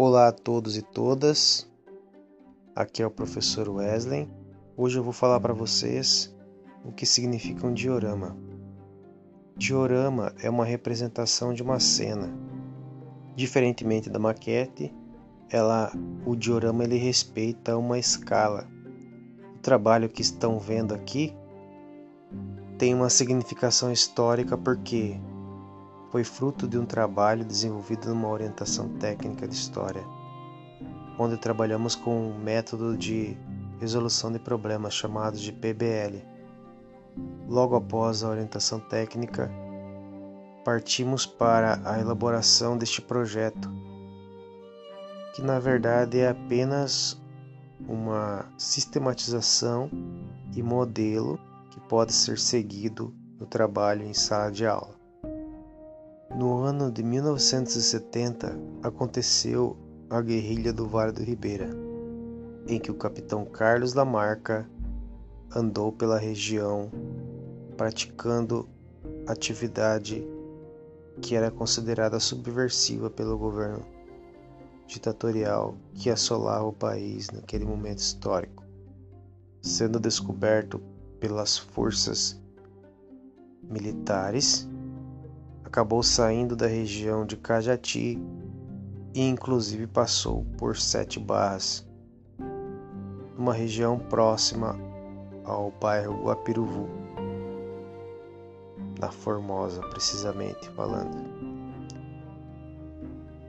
Olá a todos e todas. Aqui é o professor Wesley. Hoje eu vou falar para vocês o que significa um diorama. Diorama é uma representação de uma cena. Diferentemente da maquete, ela, o diorama ele respeita uma escala. O trabalho que estão vendo aqui tem uma significação histórica porque foi fruto de um trabalho desenvolvido numa orientação técnica de história, onde trabalhamos com um método de resolução de problemas chamado de PBL. Logo após a orientação técnica, partimos para a elaboração deste projeto, que na verdade é apenas uma sistematização e modelo que pode ser seguido no trabalho em sala de aula. No ano de 1970 aconteceu a guerrilha do Vale do Ribeira, em que o capitão Carlos Lamarca andou pela região praticando atividade que era considerada subversiva pelo governo ditatorial que assolava o país naquele momento histórico, sendo descoberto pelas forças militares acabou saindo da região de Cajati e inclusive passou por Sete Barras, uma região próxima ao bairro Guapiruvu, na Formosa, precisamente falando.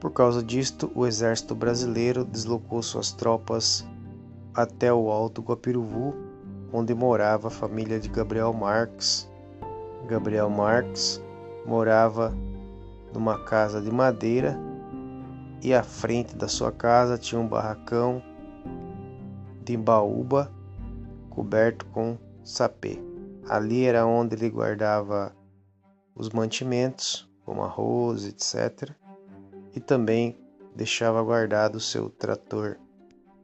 Por causa disto, o exército brasileiro deslocou suas tropas até o Alto Guapiruvu, onde morava a família de Gabriel Marques. Gabriel Marques morava numa casa de madeira e à frente da sua casa tinha um barracão de baúba coberto com sapê. Ali era onde ele guardava os mantimentos, como arroz, etc. E também deixava guardado o seu trator.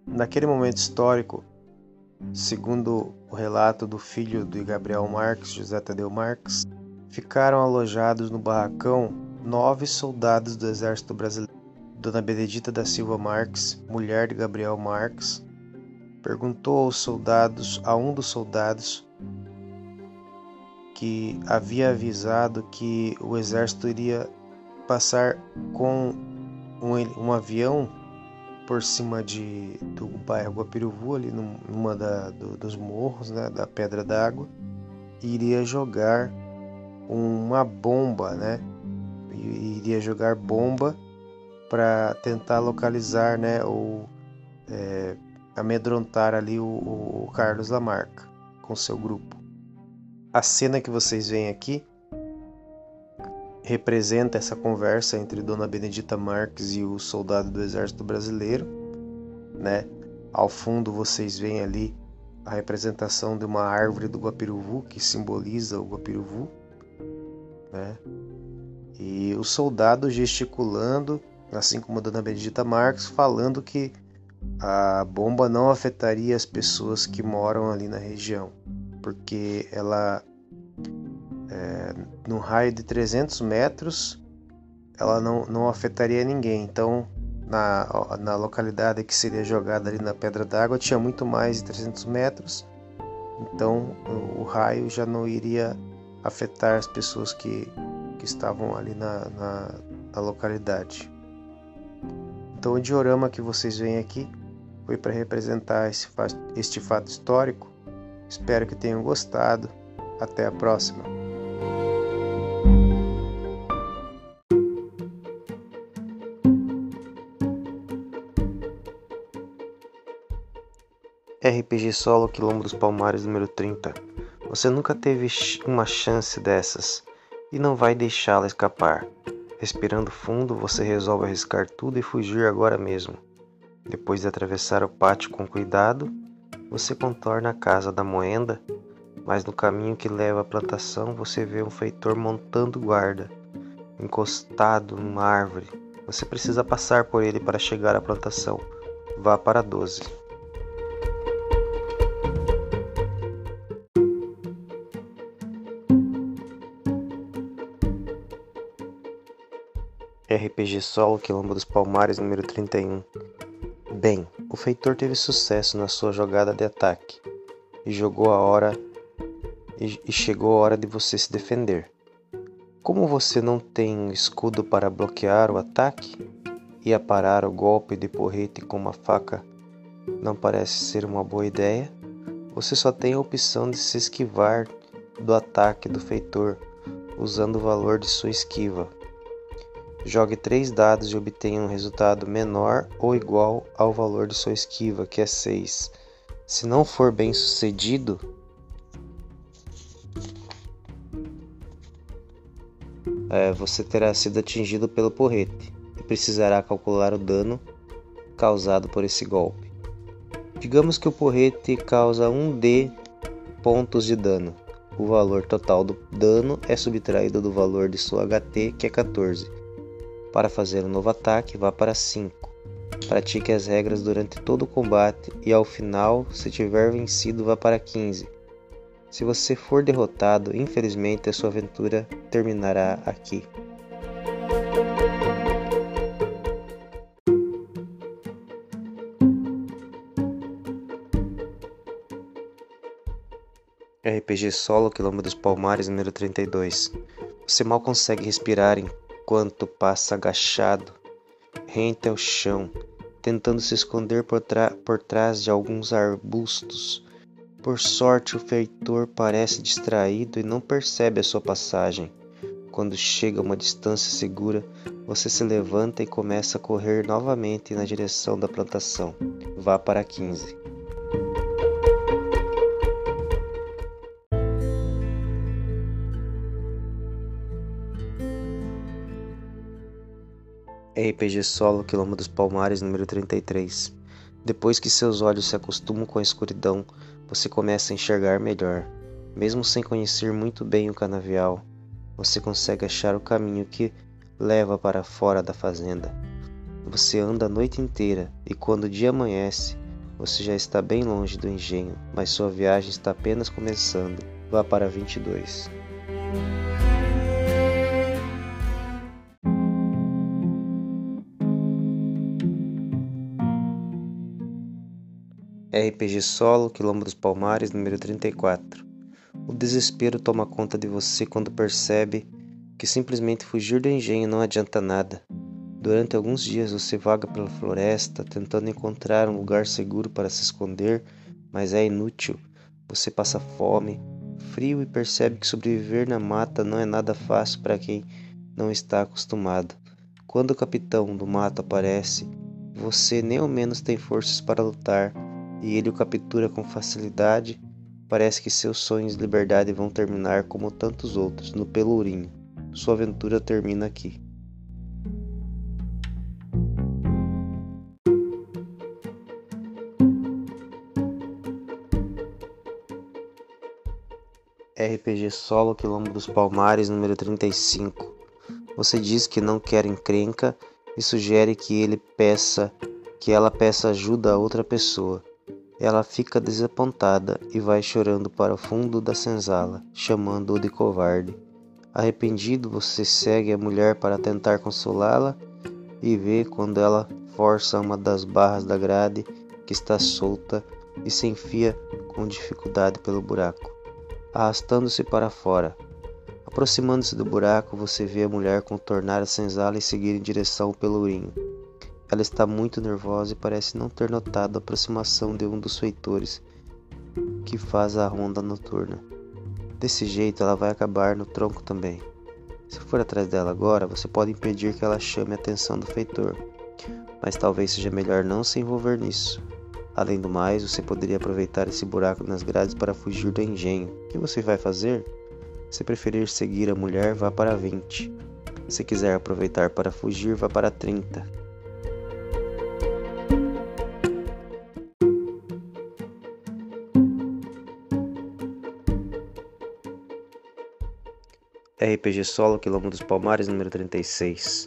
Naquele momento histórico, segundo o relato do filho de Gabriel Marques, José Tadeu Marques, Ficaram alojados no barracão nove soldados do Exército Brasileiro. Dona Benedita da Silva Marques, mulher de Gabriel Marques, perguntou aos soldados, a um dos soldados, que havia avisado que o exército iria passar com um, um avião por cima de, do bairro Guapiruvu, ali numa da, do, dos morros né, da Pedra d'Água, e iria jogar uma bomba, né? Iria jogar bomba para tentar localizar, né? Ou é, amedrontar ali o, o Carlos Lamarca com seu grupo. A cena que vocês veem aqui representa essa conversa entre Dona Benedita Marques e o soldado do Exército Brasileiro, né? Ao fundo vocês veem ali a representação de uma árvore do Guapiruvu que simboliza o Guapiruvu né? E o soldado gesticulando, assim como a dona Benedita Marques, falando que a bomba não afetaria as pessoas que moram ali na região, porque ela, é, no raio de 300 metros, ela não, não afetaria ninguém. Então, na, na localidade que seria jogada ali na Pedra d'Água, tinha muito mais de 300 metros, então o, raio já não iria afetar as pessoas que, que estavam ali na, na, na localidade. Então, o diorama que vocês veem aqui foi para representar esse, este fato histórico. Espero que tenham gostado. Até a próxima. RPG Solo Quilombo dos Palmares número 30 você nunca teve uma chance dessas e não vai deixá-la escapar. Respirando fundo, você resolve arriscar tudo e fugir agora mesmo. Depois de atravessar o pátio com cuidado, você contorna a casa da moenda, mas no caminho que leva à plantação você vê um feitor montando guarda, encostado numa árvore. Você precisa passar por ele para chegar à plantação. Vá para 12. RPG Solo Quilombo dos Palmares número 31 Bem, o feitor teve sucesso na sua jogada de ataque e jogou a hora e, chegou a hora de você se defender. Como você não tem escudo para bloquear o ataque e aparar o golpe de porrete com uma faca não parece ser uma boa ideia, você só tem a opção de se esquivar do ataque do feitor usando o valor de sua esquiva. Jogue três dados e obtenha um resultado menor ou igual ao valor de sua esquiva, que é 6. Se não for bem sucedido, é, você terá sido atingido pelo porrete e precisará calcular o dano causado por esse golpe. Digamos que o porrete causa 1d pontos de dano. O valor total do dano é subtraído do valor de sua HT, que é 14. Para fazer um novo ataque, vá para 5. Pratique as regras durante todo o combate e ao final, se tiver vencido, vá para 15. Se você for derrotado, infelizmente a sua aventura terminará aqui. RPG Solo Quilombo dos Palmares número 32. Você mal consegue respirar enquanto passa agachado, rente ao chão, tentando se esconder por, por trás de alguns arbustos. Por sorte, o feitor parece distraído e não percebe a sua passagem. Quando chega a uma distância segura, você se levanta e começa a correr novamente na direção da plantação. Vá para 15. RPG Solo Quilombo dos Palmares número 33. Depois que seus olhos se acostumam com a escuridão, você começa a enxergar melhor. Mesmo sem conhecer muito bem o canavial, você consegue achar o caminho que leva para fora da fazenda. Você anda a noite inteira e quando o dia amanhece, você já está bem longe do engenho, mas sua viagem está apenas começando. Vá para 22. RPG Solo, Quilombo dos Palmares, número 34. O desespero toma conta de você quando percebe que simplesmente fugir do engenho não adianta nada. Durante alguns dias você vaga pela floresta tentando encontrar um lugar seguro para se esconder, mas é inútil. Você passa fome, frio e percebe que sobreviver na mata não é nada fácil para quem não está acostumado. Quando o capitão do mato aparece, você nem ao menos tem forças para lutar e ele o captura com facilidade, parece que seus sonhos de liberdade vão terminar como tantos outros, no Pelourinho. Sua aventura termina aqui. RPG Solo Quilombo dos Palmares, número 35. Você diz que não quer encrenca e sugere que ele peça que ela peça ajuda a outra pessoa. Ela fica desapontada e vai chorando para o fundo da senzala, chamando-o de covarde. Arrependido, você segue a mulher para tentar consolá-la e vê quando ela força uma das barras da grade que está solta e se enfia com dificuldade pelo buraco, arrastando-se para fora. Aproximando-se do buraco, você vê a mulher contornar a senzala e seguir em direção ao pelourinho. Ela está muito nervosa e parece não ter notado a aproximação de um dos feitores que faz a ronda noturna. Desse jeito, ela vai acabar no tronco também. Se for atrás dela agora, você pode impedir que ela chame a atenção do feitor, mas talvez seja melhor não se envolver nisso. Além do mais, você poderia aproveitar esse buraco nas grades para fugir do engenho. O que você vai fazer? Se preferir seguir a mulher, vá para 20. Se quiser aproveitar para fugir, vá para 30. RPG Solo Quilombo dos Palmares, número 36.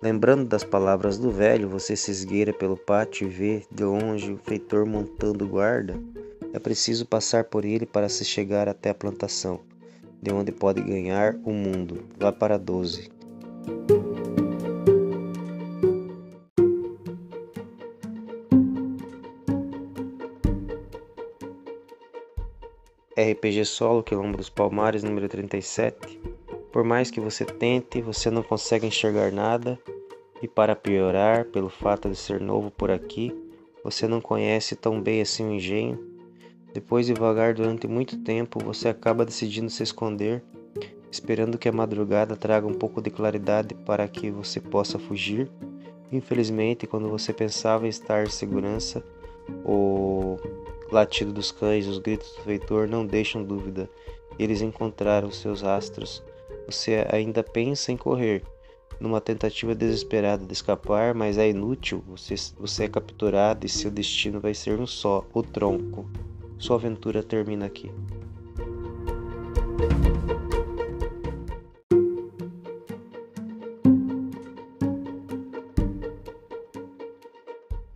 Lembrando das palavras do velho, você se esgueira pelo pátio e vê, de longe, o feitor montando guarda. É preciso passar por ele para se chegar até a plantação, de onde pode ganhar o mundo. Vá para 12. RPG Solo Quilombo dos Palmares, número 37. Por mais que você tente, você não consegue enxergar nada, e para piorar, pelo fato de ser novo por aqui, você não conhece tão bem assim o engenho. Depois de vagar durante muito tempo, você acaba decidindo se esconder, esperando que a madrugada traga um pouco de claridade para que você possa fugir. Infelizmente, quando você pensava estar em segurança, o latido dos cães, os gritos do feitor não deixam dúvida. Eles encontraram seus rastros. Você ainda pensa em correr, numa tentativa desesperada de escapar, mas é inútil. Você, você é capturado e seu destino vai ser um só: o tronco. Sua aventura termina aqui.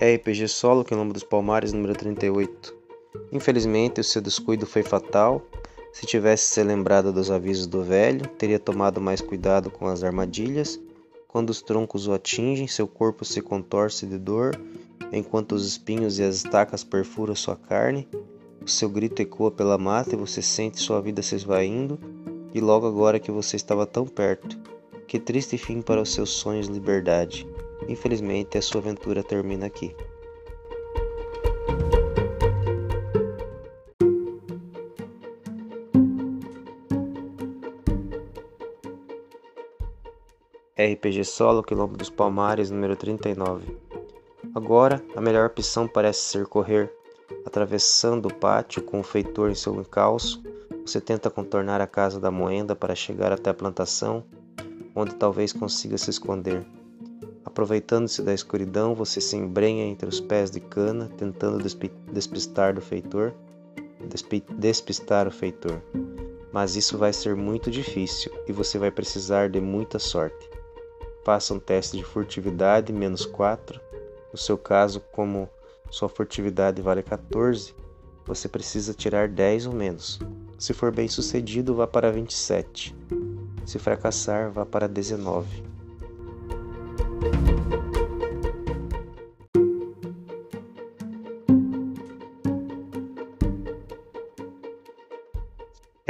RPG Solo, Quilombo dos Palmares, número 38. Infelizmente, o seu descuido foi fatal. Se tivesse se lembrado dos avisos do velho, teria tomado mais cuidado com as armadilhas. Quando os troncos o atingem, seu corpo se contorce de dor, enquanto os espinhos e as estacas perfuram sua carne. O seu grito ecoa pela mata e você sente sua vida se esvaindo. E logo agora que você estava tão perto. Que triste fim para os seus sonhos de liberdade. Infelizmente, a sua aventura termina aqui. RPG Solo Quilombo dos Palmares, número 39. Agora, a melhor opção parece ser correr. Atravessando o pátio com o feitor em seu encalço, você tenta contornar a casa da moenda para chegar até a plantação, onde talvez consiga se esconder. Aproveitando-se da escuridão, você se embrenha entre os pés de cana, tentando despistar do feitor, despistar o feitor. Mas isso vai ser muito difícil e você vai precisar de muita sorte. Faça um teste de furtividade menos 4. No seu caso, como sua furtividade vale 14, você precisa tirar 10 ou menos. Se for bem sucedido, vá para 27. Se fracassar, vá para 19.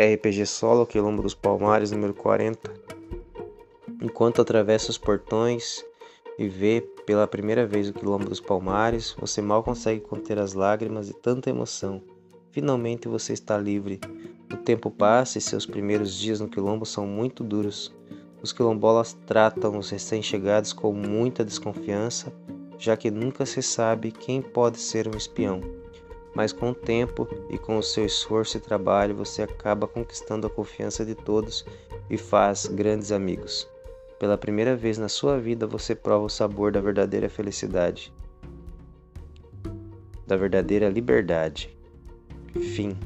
RPG Solo, Quilombo dos Palmares, número 40. Enquanto atravessa os portões e vê pela primeira vez o Quilombo dos Palmares, você mal consegue conter as lágrimas de tanta emoção. Finalmente você está livre. O tempo passa e seus primeiros dias no Quilombo são muito duros. Os quilombolas tratam os recém-chegados com muita desconfiança, já que nunca se sabe quem pode ser um espião. Mas com o tempo e com o seu esforço e trabalho, você acaba conquistando a confiança de todos e faz grandes amigos. Pela primeira vez na sua vida, você prova o sabor da verdadeira felicidade, da verdadeira liberdade. Fim.